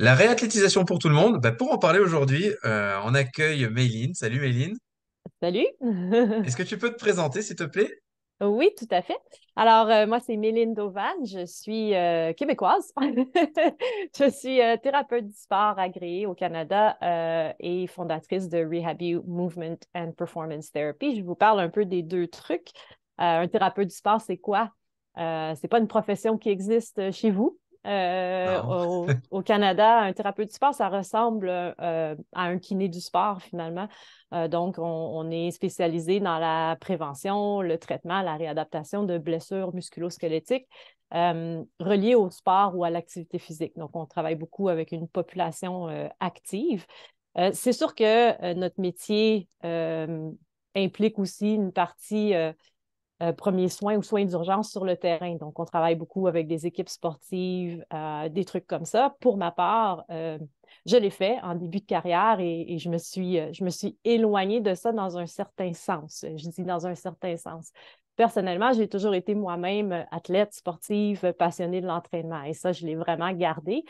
La réathlétisation pour tout le monde, bah, pour en parler aujourd'hui, euh, on accueille Méline. Salut Méline. Salut. Est-ce que tu peux te présenter, s'il te plaît? Oui, tout à fait. Alors, euh, moi, c'est Méline Dauvan. Je suis euh, québécoise. je suis euh, thérapeute du sport agréée au Canada et fondatrice de Rehabu Movement and Performance Therapy. Je vous parle un peu des deux trucs. un thérapeute du sport, c'est quoi? c'est pas une profession qui existe chez vous. Au, au, Canada, un thérapeute du sport, ça ressemble à un kiné du sport finalement. Euh, donc, on, est spécialisé dans la prévention, le traitement, la réadaptation de blessures musculo-squelettiques euh, reliées au sport ou à l'activité physique. Donc, on travaille beaucoup avec une population euh, active. c'est sûr que notre métier implique aussi une partie premiers soins ou soins d'urgence sur le terrain. Donc, on travaille beaucoup avec des équipes sportives, des trucs comme ça. Pour ma part, je l'ai fait en début de carrière et, je, me suis, euh, je éloignée de ça dans un certain sens. Je dis dans un certain sens. Personnellement, j'ai toujours été moi-même athlète, sportive, passionnée de l'entraînement et ça, je l'ai vraiment gardé.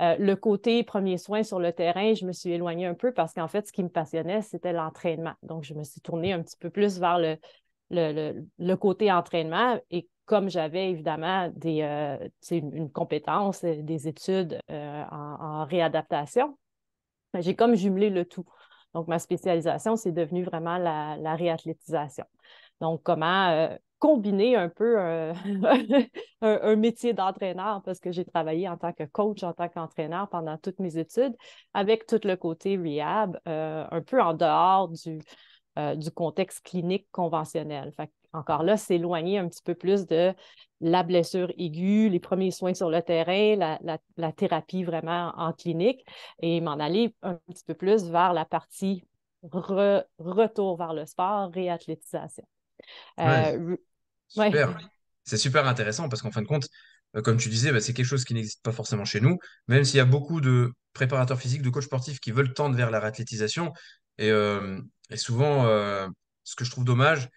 Euh, le côté premier soin sur le terrain, je me suis éloignée un peu parce qu'en fait, ce qui me passionnait, c'était l'entraînement. Donc, je me suis tournée un petit peu plus vers le, le, le, côté entraînement. Et comme j'avais évidemment des, euh, une, compétence, euh, des études euh, en, réadaptation, ben, j'ai comme jumelé le tout. Donc, ma spécialisation, c'est devenu vraiment la, réathlétisation. Donc, comment combiner un peu un, métier d'entraîneur, parce que j'ai travaillé en tant que coach, en tant qu'entraîneur pendant toutes mes études, avec tout le côté rehab, un peu en dehors du, du contexte clinique conventionnel. Fait encore là, s'éloigner un petit peu plus de la blessure aiguë, les premiers soins sur le terrain, la, thérapie vraiment en clinique et m'en aller un petit peu plus vers la partie retour vers le sport, réathlétisation. Euh, super. C'est super intéressant parce qu'en fin de compte, euh, comme tu disais, bah, c'est quelque chose qui n'existe pas forcément chez nous, même s'il y a beaucoup de préparateurs physiques, de coachs sportifs qui veulent tendre vers la réathlétisation. Et, euh, et souvent, ce que je trouve dommage,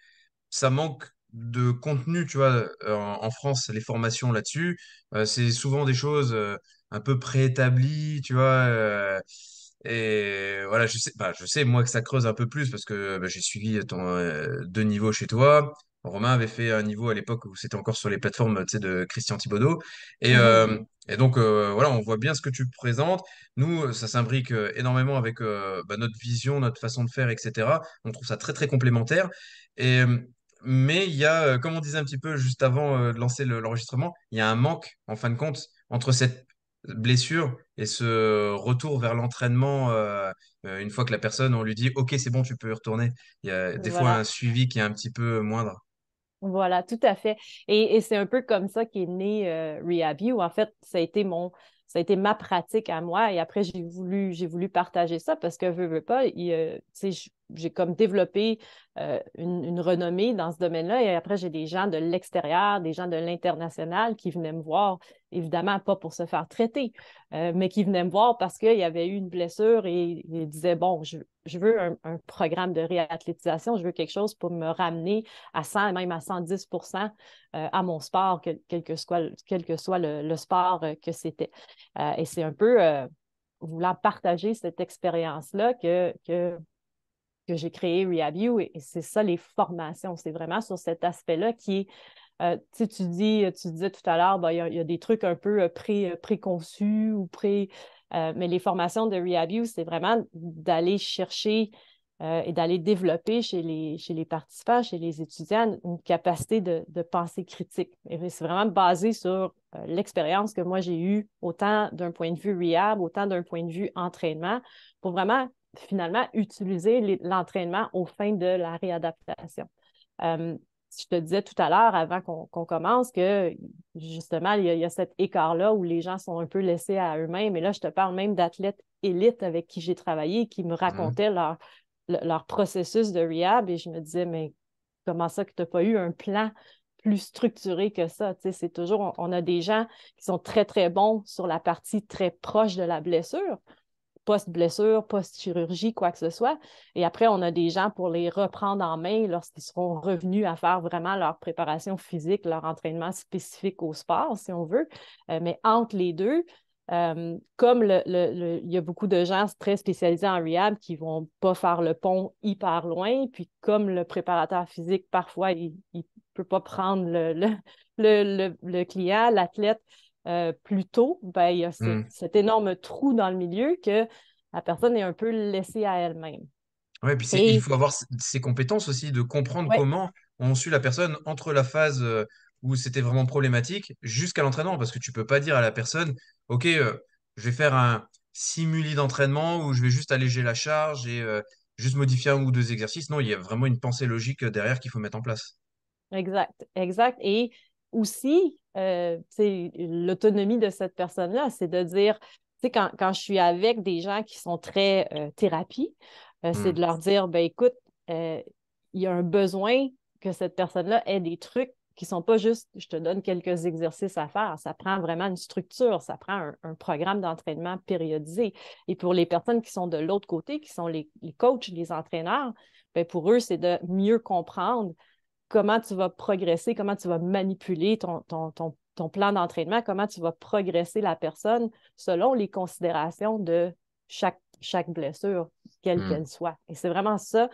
ça manque de contenu, tu vois, euh, en, France, les formations là-dessus, euh, c'est souvent des choses euh, un peu préétablies, tu vois. et voilà, je sais, bah, je sais, moi, que ça creuse un peu plus parce que bah, j'ai suivi deux niveaux chez toi. Romain avait fait un niveau à l'époque où c'était encore sur les plateformes de Christian Thibodeau. Et, Mhm. et donc, voilà, on voit bien ce que tu présentes. Nous, ça s'imbrique énormément avec bah, notre vision, notre façon de faire, etc. On trouve ça très, très complémentaire. Et, mais il y a, euh, comme on disait un petit peu juste avant euh, de lancer le- l'enregistrement, il y a un manque, en fin de compte, entre cette blessure et ce retour vers l'entraînement euh, euh, une fois que la personne, on lui dit, OK, c'est bon, tu peux y retourner. Il y a des fois un suivi qui est un petit peu moindre. Voilà, tout à fait. Et, c'est un peu comme ça qu'est né euh. En fait, ça a été mon, ça a été ma pratique à moi. Et après, j'ai voulu, j'ai voulu partager ça parce que, veux, veux pas, il, j'ai comme développé euh, une, renommée dans ce domaine-là. Et après, j'ai des gens de l'extérieur, des gens de l'international qui venaient me voir, évidemment pas pour se faire traiter, euh, mais qui venaient me voir parce qu'il y avait eu une blessure et ils disaient, bon, je, veux un, programme de réathlétisation, je veux quelque chose pour me ramener à 100, même à 110% euh, à mon sport, quel, que soit, soit le, sport que c'était. et c'est un peu voulant partager cette expérience-là que, que que j'ai créé Rehabu et, c'est ça les formations. C'est vraiment sur cet aspect-là qui est, euh, tu dis, tu disais tout à l'heure, ben, il y, a des trucs un peu euh, pré, euh, préconçus ou pré. mais les formations de Rehabu, c'est vraiment d'aller chercher et d'aller développer chez les, chez les participants, chez les étudiants, une capacité de, de pensée critique. Et c'est vraiment basé sur l'expérience que moi j'ai eue, autant d'un point de vue rehab, autant d'un point de vue entraînement, pour vraiment finalement utiliser l'entraînement aux fins de la réadaptation. Euh, je te disais tout à l'heure, avant qu'on commence, que justement, il y a, cet écart-là où les gens sont un peu laissés à eux-mêmes. Et là, je te parle même d'athlètes élites avec qui j'ai travaillé, qui me mhm. racontaient leur, leur processus de rehab. Et je me disais, mais comment ça que tu n'as pas eu un plan plus structuré que ça? C'est toujours, on, a des gens qui sont très, très bons sur la partie très proche de la blessure, post-blessure, post-chirurgie, quoi que ce soit. Et après, on a des gens pour les reprendre en main lorsqu'ils seront revenus à faire vraiment leur préparation physique, leur entraînement spécifique au sport, si on veut. Euh, mais entre les deux, comme le, il y a beaucoup de gens très spécialisés en rehab qui ne vont pas faire le pont hyper loin, puis comme le préparateur physique, parfois, il ne peut pas prendre le client, l'athlète euh, plus tôt, ben, il y a hmm. cet énorme trou dans le milieu que la personne est un peu laissée à elle-même. Oui, puis il faut avoir ces compétences aussi de comprendre comment on suit la personne entre la phase euh, où c'était vraiment problématique jusqu'à l'entraînement, parce que tu peux pas dire à la personne, OK, euh, je vais faire un simuli d'entraînement où je vais juste alléger la charge et juste modifier un ou deux exercices. Non, il y a vraiment une pensée logique derrière qu'il faut mettre en place. Exact, exact. Et aussi, euh, l'autonomie de cette personne-là, c'est de dire, quand, quand je suis avec des gens qui sont très euh, thérapie, euh, c'est de mmh. leur dire, ben écoute, il y a un besoin que cette personne-là ait des trucs qui ne sont pas juste, je te donne quelques exercices à faire. Ça prend vraiment une structure, ça prend un, programme d'entraînement périodisé. Et pour les personnes qui sont de l'autre côté, qui sont les, les coachs, les entraîneurs, ben pour eux, c'est de mieux comprendre comment tu vas progresser, comment tu vas manipuler ton, ton, plan d'entraînement, comment tu vas progresser la personne selon les considérations de chaque, chaque blessure, quelle hmm. qu'elle soit. Et c'est vraiment ça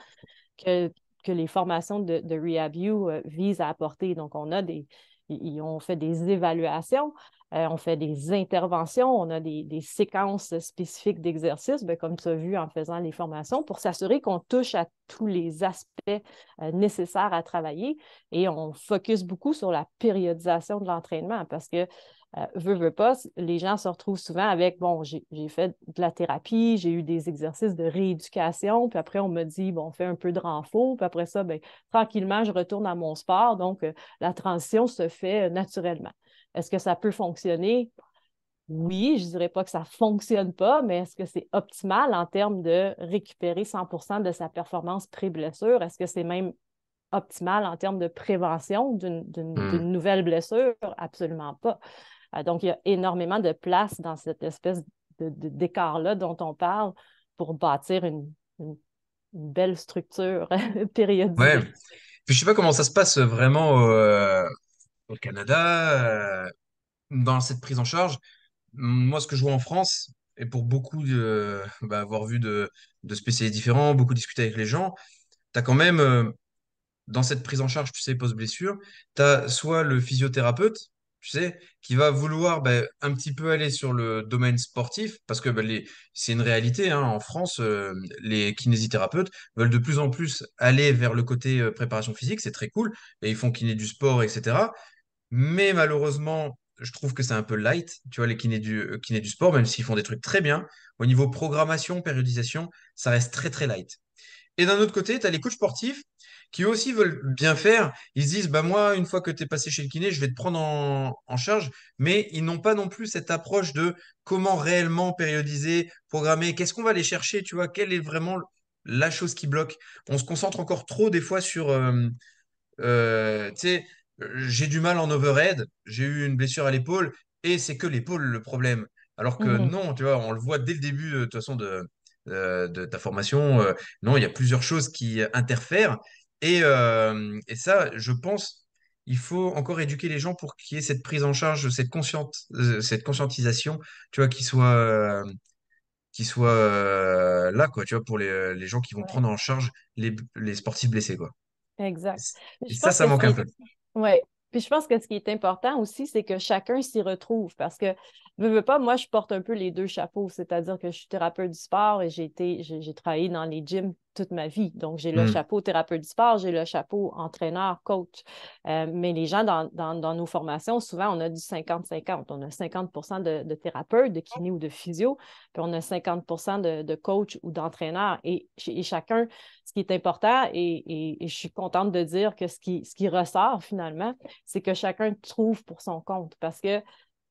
que, que les formations de, de RehabU euh, visent à apporter. Donc, on a des, ils ont fait des évaluations euh, on fait des interventions, on a des, séquences spécifiques d'exercices, ben, comme tu as vu en faisant les formations, pour s'assurer qu'on touche à tous les aspects euh, nécessaires à travailler. Et on focus beaucoup sur la périodisation de l'entraînement parce que euh, veut, veut pas, les gens se retrouvent souvent avec, bon, j'ai fait de la thérapie, j'ai eu des exercices de rééducation, puis après, on me dit, bon, on fait un peu de renfort, puis après ça, ben, tranquillement, je retourne à mon sport. Donc, la transition se fait naturellement. Est-ce que ça peut fonctionner? Oui, je ne dirais pas que ça ne fonctionne pas, mais est-ce que c'est optimal en termes de récupérer 100% de sa performance pré-blessure? Est-ce que c'est même optimal en termes de prévention d'une hmm. nouvelle blessure? Absolument pas. Euh, donc, il y a énormément de place dans cette espèce d'écart-là dont on parle pour bâtir une, belle structure périodique. Ouais. je ne sais pas comment ça se passe vraiment euh, Canada, euh, dans cette prise en charge. Moi, ce que je vois en France, et pour beaucoup bah, avoir vu de, de spécialistes différents, beaucoup discuté avec les gens, tu as quand même, euh, dans cette prise en charge, tu sais, post-blessure, tu as soit le physiothérapeute, tu sais, qui va vouloir bah, un petit peu aller sur le domaine sportif, parce que bah, c'est une réalité, hein, en France, euh, les kinésithérapeutes veulent de plus en plus aller vers le côté préparation physique, c'est très cool, et ils font kiné du sport, etc. Mais malheureusement, je trouve que c'est un peu light, tu vois, les kinés du, euh, du sport, même s'ils font des trucs très bien. Au niveau programmation, périodisation, ça reste très, très light. Et d'un autre côté, tu as les coachs sportifs qui aussi veulent bien faire. Ils se disent, bah moi, une fois que tu es passé chez le kiné, je vais te prendre en, en charge. Mais ils n'ont pas non plus cette approche de comment réellement périodiser, programmer. Qu'est-ce qu'on va aller chercher, tu vois, quelle est vraiment la chose qui bloque? On se concentre encore trop des fois sur, euh, euh, tu sais, j'ai du mal en overhead, j'ai eu une blessure à l'épaule et c'est que l'épaule le problème. Alors que mhm. non, tu vois, on le voit dès le début de, toute façon de, de, ta formation. Euh, non, il y a plusieurs choses qui interfèrent. Et, euh, et, ça, je pense, il faut encore éduquer les gens pour qu'il y ait cette prise en charge, cette, consciente, euh, cette conscientisation, tu vois, qui soit, qui soit là, quoi, tu vois, pour les, les gens qui vont prendre en charge les, les sportifs blessés, quoi. Exact. Et ça, ça manque un peu. Oui. Puis je pense que ce qui est important aussi, c'est que chacun s'y retrouve parce que veux, veux pas, moi, je porte un peu les deux chapeaux, c'est-à-dire que je suis thérapeute du sport et j'ai été, j'ai travaillé dans les gyms toute ma vie. Donc, j'ai le hmm. chapeau thérapeute du sport, j'ai le chapeau entraîneur, coach. Euh, mais les gens dans, dans, nos formations, souvent, on a du 50-50. On a 50 de, de thérapeutes, de kiné ou de physio, puis on a 50 de, de coach ou d'entraîneur. Et, chacun, ce qui est important, et, et, je suis contente de dire que ce qui, ce qui ressort finalement, c'est que chacun trouve pour son compte parce que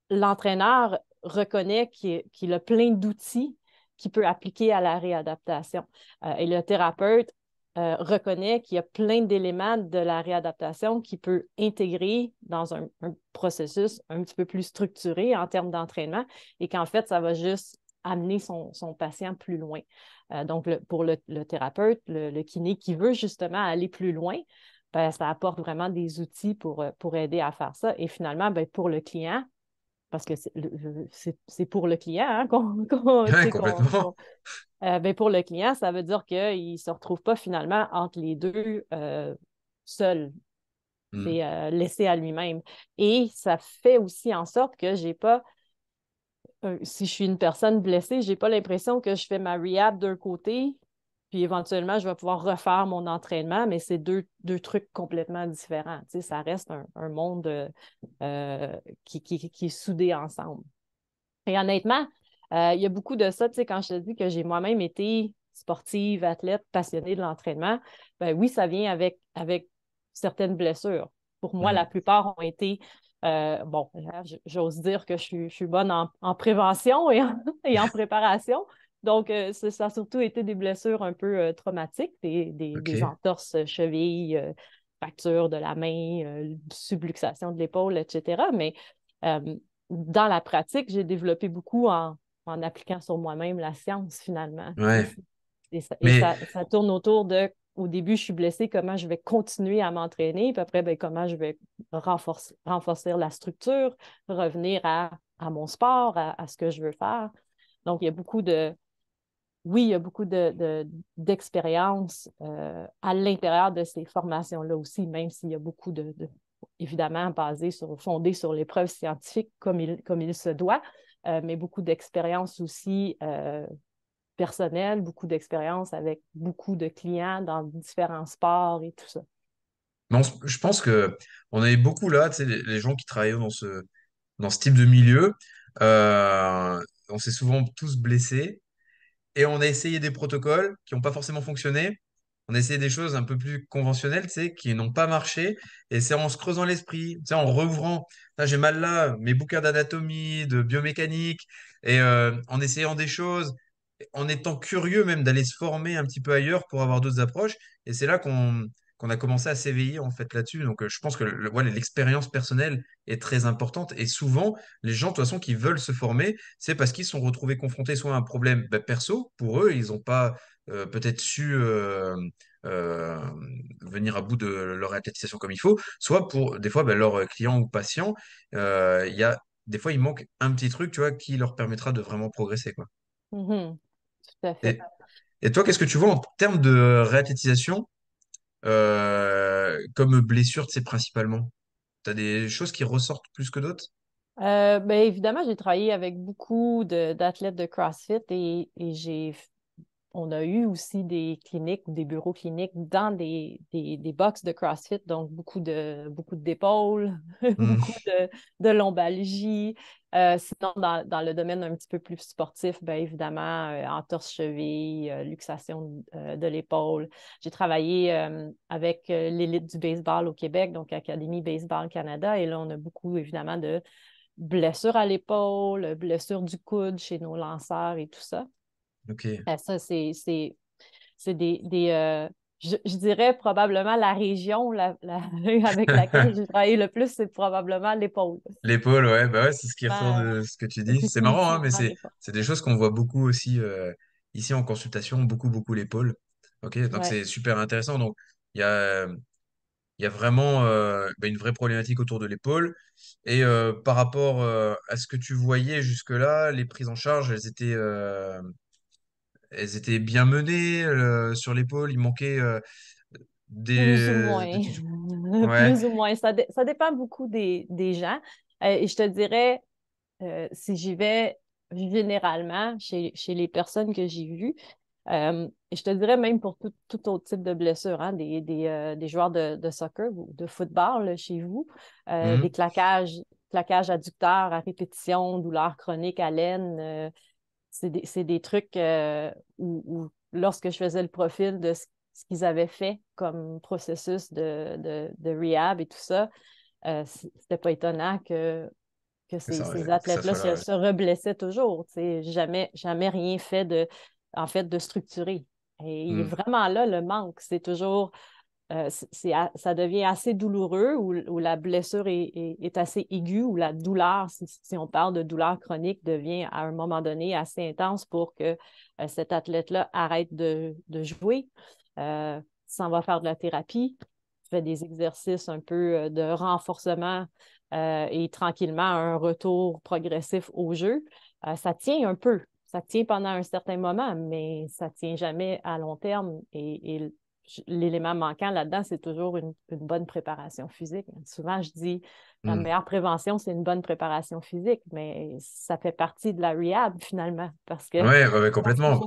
l'entraîneur reconnaît qu'il a plein d'outils qu'il peut appliquer à la réadaptation. Euh, et le thérapeute euh, reconnaît qu'il y a plein d'éléments de la réadaptation qu'il peut intégrer dans un, processus un petit peu plus structuré en termes d'entraînement et qu'en fait, ça va juste amener son, patient plus loin. Euh, donc, pour le, thérapeute, le, kiné qui veut justement aller plus loin, ben, ça apporte vraiment des outils pour, pour aider à faire ça. Et finalement, ben, pour le client, parce que c'est pour le client hein, qu'on. complètement. Ben, pour le client, ça veut dire qu'il ne se retrouve pas finalement entre les deux seul. Mmh. C'est laissé à lui-même. Et ça fait aussi en sorte que j'ai pas si je suis une personne blessée, je n'ai pas l'impression que je fais ma rehab d'un côté, puis éventuellement, je vais pouvoir refaire mon entraînement, mais c'est deux, trucs complètement différents. ça reste un, monde euh, qui, qui, est soudé ensemble. Et honnêtement, euh, il y a beaucoup de ça, quand je te dis que j'ai moi-même été sportive, athlète, passionnée de l'entraînement, ben oui, ça vient avec, avec certaines blessures. Pour moi, la mmh. plupart ont été euh, bon, j'ose dire que je suis, bonne en, prévention et en, préparation. Donc, euh, ça a surtout été des blessures un peu euh, traumatiques, des, entorses chevilles, fractures de la main, subluxation de l'épaule, etc. Mais dans la pratique, j'ai développé beaucoup en, appliquant sur moi-même la science, finalement. Et, ça, tourne autour de au début, je suis blessée, comment je vais continuer à m'entraîner, puis après, ben, comment je vais renforcer, renforcer la structure, revenir à, mon sport, à, ce que je veux faire. Donc, il y a beaucoup de, oui, il y a beaucoup d'expérience de, euh, à l'intérieur de ces formations-là aussi, même s'il y a beaucoup de, évidemment, basé sur, fondé sur les preuves scientifiques comme il, se doit, euh, mais beaucoup d'expérience aussi euh, personnel, beaucoup d'expérience avec beaucoup de clients dans différents sports et tout ça. je pense que on avait beaucoup là, tu sais, les, gens qui travaillaient dans ce, type de milieu, on s'est souvent tous blessés et on a essayé des protocoles qui n'ont pas forcément fonctionné. On a essayé des choses un peu plus conventionnelles, tu qui n'ont pas marché. Et c'est en se creusant l'esprit, tu en rouvrant, j'ai mal là, mes bouquins d'anatomie, de biomécanique, et euh, en essayant des choses en étant curieux même d'aller se former un petit peu ailleurs pour avoir d'autres approches. Et c'est là qu'on qu'on a commencé à s'éveiller en fait là-dessus. Donc euh, je pense que le, l'expérience personnelle est très importante. Et souvent, les gens de toute façon qui veulent se former, c'est parce qu'ils sont retrouvés confrontés soit à un problème bah, perso, pour eux, ils n'ont pas euh, peut-être su... Euh, venir à bout de leur athlétisation comme il faut, soit pour des fois bah, leurs clients ou patients, il y a des fois il manque un petit truc, tu vois, qui leur permettra de vraiment progresser, quoi. Mm-hmm. Tout à fait. Et, toi, qu'est-ce que tu vois en termes de réathlétisation comme blessure, c'est principalement? Tu as des choses qui ressortent plus que d'autres? Euh, ben, évidemment, j'ai travaillé avec beaucoup d'athlètes de, CrossFit et j'ai on a eu aussi des cliniques ou des bureaux cliniques dans des, des, box de CrossFit, donc beaucoup de beaucoup d'épaules, mmh. beaucoup de, de lombalgie. Euh, sinon, dans, le domaine un petit peu plus sportif, bien évidemment, euh, entorse-cheville, euh, luxation de l'épaule. J'ai travaillé avec l'élite du baseball au Québec, donc Académie Baseball Canada, et là, on a beaucoup, évidemment, de blessures à l'épaule, blessures du coude chez nos lanceurs et tout ça. OK. Ben, ça, c'est des, des euh, je, dirais probablement la région la, avec laquelle j'ai travaillé le plus, c'est probablement l'épaule. L'épaule, ouais, bah ouais, c'est ce qui ressort de ce que tu dis. C'est marrant, hein, mais c'est des choses qu'on voit beaucoup aussi euh, ici en consultation, beaucoup, beaucoup l'épaule. OK, donc c'est super intéressant. Donc, il y a, y a vraiment euh, bah, une vraie problématique autour de l'épaule. Et par rapport à ce que tu voyais jusque-là, les prises en charge, elles étaient elles étaient bien menées euh, sur l'épaule. Il manquait euh, des. Plus ou moins. Plus ou moins. Ça, dépend beaucoup des, gens. Euh, et je te dirais, si j'y vais généralement chez, les personnes que j'ai vues, je te dirais même pour tout, autre type de blessure, hein, des, joueurs de, soccer ou de football chez vous, mm-hmm. des claquages, claquages adducteurs à répétition, douleurs chroniques, haleine, c'est des, trucs euh, où, lorsque je faisais le profil de ce, qu'ils avaient fait comme processus de, de, rehab et tout ça, euh, c'était pas étonnant que, que ces, athlètes-là se, reblessaient toujours. Jamais, jamais rien fait de, en fait, de structuré. Et il est hmm. vraiment là le manque. C'est toujours euh, ça devient assez douloureux ou, la blessure est, assez aiguë ou la douleur, si, on parle de douleur chronique, devient à un moment donné assez intense pour que euh, cet athlète-là arrête de, jouer, euh, s'en va faire de la thérapie, fait des exercices un peu de renforcement et tranquillement un retour progressif au jeu, ça tient un peu. Ça tient pendant un certain moment, mais ça ne tient jamais à long terme. Et, l'élément manquant là-dedans, c'est toujours une, bonne préparation physique. Souvent, je dis la hmm. meilleure prévention, c'est une bonne préparation physique, mais ça fait partie de la rehab finalement. Parce que Oui, complètement.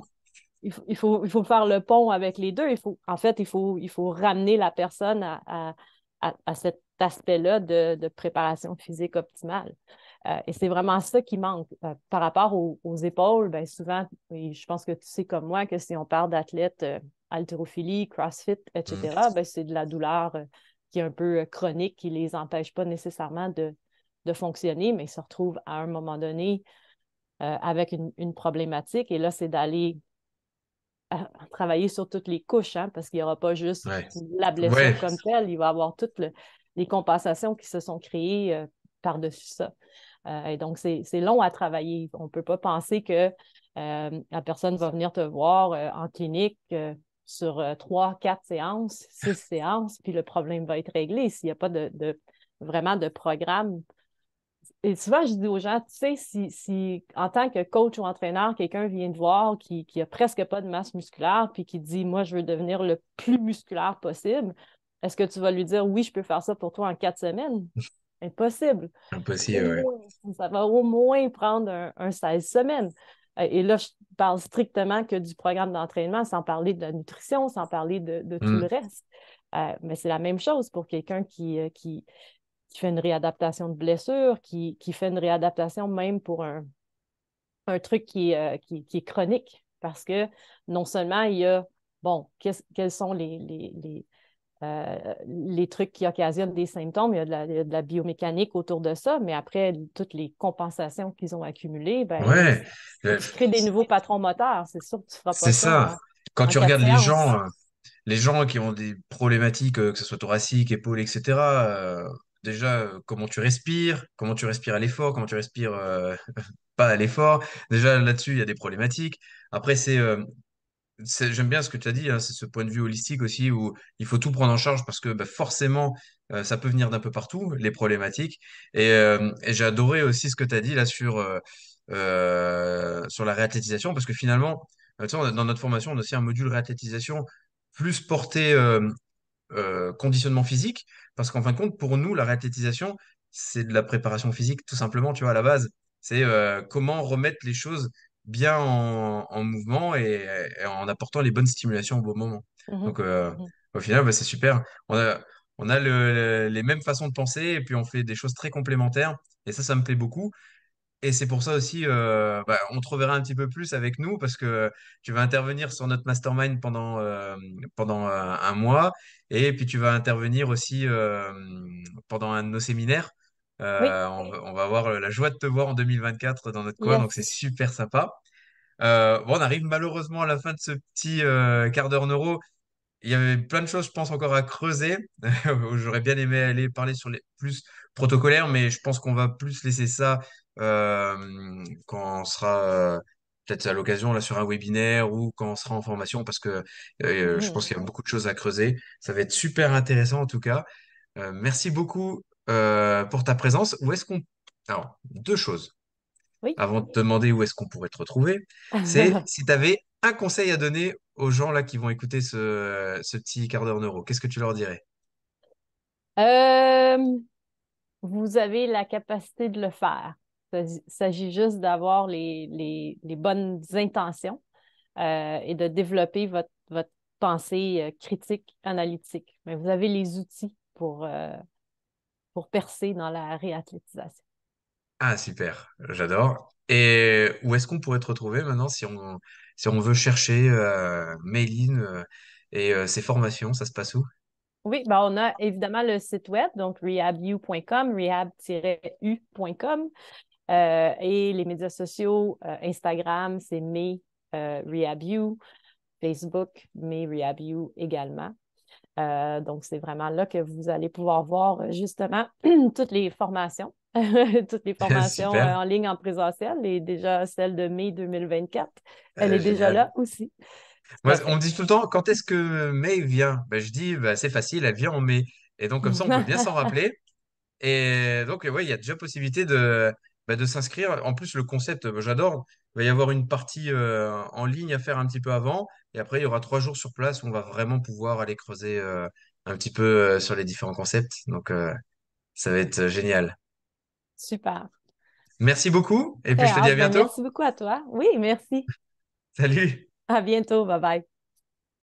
il, faut, il, faut, faire le pont avec les deux. Il faut, en fait, il faut, il faut ramener la personne à, à, cet aspect-là de, préparation physique optimale. Euh, et c'est vraiment ça qui manque. Euh, par rapport aux, épaules, bien souvent, et je pense que tu sais comme moi que si on parle d'athlètes euh, haltérophilie, CrossFit, etc., mm. ben, c'est de la douleur qui est un peu chronique, qui ne les empêche pas nécessairement de, de, fonctionner, mais ils se retrouvent à un moment donné avec une, problématique. Et là, c'est d'aller travailler sur toutes les couches, hein, parce qu'il n'y aura pas juste la blessure comme telle, il va y avoir toutes les compensations qui se sont créées par-dessus ça. Euh, et donc, c'est long à travailler. On ne peut pas penser que euh, la personne va venir te voir euh, en clinique sur trois, quatre séances, six séances, puis le problème va être réglé s'il n'y a pas de, vraiment de programme. Et souvent, je dis aux gens, tu sais, si, en tant que coach ou entraîneur, quelqu'un vient te voir qui, qui a presque pas de masse musculaire, puis qui dit, moi, je veux devenir le plus musculaire possible, est-ce que tu vas lui dire, oui, je peux faire ça pour toi en quatre semaines? Impossible. Impossible, oui. Ça va au moins prendre un, 16 semaines. Euh, et là, je parle strictement que du programme d'entraînement, sans parler de la nutrition, sans parler de, tout le mm. reste. Euh, mais c'est la même chose pour quelqu'un qui, euh, qui, qui, fait une réadaptation de blessure, qui, qui, fait une réadaptation même pour un, un truc qui, qui, qui, est chronique. Parce que non seulement il y a, bon, quels sont les, les euh, les trucs qui occasionnent des symptômes, il y, a de la, biomécanique autour de ça, mais après, toutes les compensations qu'ils ont accumulées, ben, tu crées des nouveaux patrons moteurs, c'est sûr que tu feras pas ça. C'est ça. Quand tu regardes les gens, euh, les gens qui ont des problématiques, euh, que ce soit thoracique, épaules, etc., déjà, comment tu respires, comment tu respires à l'effort, comment tu respires pas à l'effort. Déjà, là-dessus, il y a des problématiques. Après, c'est j'aime bien ce que tu as dit, hein, c'est ce point de vue holistique aussi où il faut tout prendre en charge parce que bah, forcément, euh, ça peut venir d'un peu partout, les problématiques. Et, euh, j'ai adoré aussi ce que tu as dit là sur, euh, sur la réathlétisation parce que finalement, dans notre formation, on a aussi un module réathlétisation plus porté conditionnement physique parce qu'en fin de compte, pour nous, la réathlétisation, c'est de la préparation physique tout simplement, tu vois, à la base. C'est comment remettre les choses bien en, mouvement et, en apportant les bonnes stimulations au bon moment. Mmh Donc, euh, mmh au final, bah, c'est super. On a, on a les mêmes façons de penser et puis on fait des choses très complémentaires. Et ça, ça me plaît beaucoup. Et c'est pour ça aussi, euh, bah, on te reverra un petit peu plus avec nous parce que tu vas intervenir sur notre mastermind pendant, euh, pendant un mois. Et puis tu vas intervenir aussi pendant un de nos séminaires. Euh, on, va avoir la joie de te voir en 2024 dans notre coin, donc c'est super sympa. Euh, bon, on arrive malheureusement à la fin de ce petit euh, quart d'heure neuro. Il y avait plein de choses, je pense, encore à creuser. J'aurais bien aimé aller parler sur les plus protocolaires, mais je pense qu'on va plus laisser ça quand on sera peut-être à l'occasion là sur un webinaire ou quand on sera en formation, parce que je pense qu'il y a beaucoup de choses à creuser. Ça va être super intéressant en tout cas. merci beaucoup euh, pour ta présence. Où est-ce qu'on... Alors, deux choses. Oui. Avant de te demander où est-ce qu'on pourrait te retrouver, c'est si tu avais un conseil à donner aux gens là qui vont écouter ce, ce petit quart d'heure neuro, qu'est-ce que tu leur dirais? Euh, vous avez la capacité de le faire. Il s'agit juste d'avoir les, les, les, bonnes intentions euh, et de développer votre, votre pensée critique, analytique. Mais vous avez les outils pour, pour percer dans la réathlétisation. Ah, super, j'adore. Et où est-ce qu'on pourrait te retrouver maintenant si on, si on veut chercher euh, euh et euh, ses formations, ça se passe où? Oui, ben on a évidemment le site web, donc rehabu.com, rehab-u.com, euh, et les médias sociaux, Instagram, c'est me rehabu, Facebook, me rehabu également. Euh, donc, c'est vraiment là que vous allez pouvoir voir euh, justement toutes les formations, toutes les formations euh, en ligne en présentiel et déjà celle de mai 2024. Elle est déjà là aussi. on me dit tout le temps, quand est-ce que mai vient? Ben, Je dis, ben, c'est facile, elle vient en mai. Et donc, comme ça, on peut bien s'en rappeler. Et donc, ouais, il y a déjà possibilité de, bah, de s'inscrire. En plus, le concept, bah, j'adore. Il va y avoir une partie euh, en ligne à faire un petit peu avant. Et après, il y aura trois jours sur place où on va vraiment pouvoir aller creuser euh, un petit peu euh, sur les différents concepts. Donc, euh, ça va être génial. Super. Merci beaucoup. Et puis, je te dis à. Ben, bientôt. merci beaucoup à toi. Oui, merci. Salut. À bientôt. Bye bye.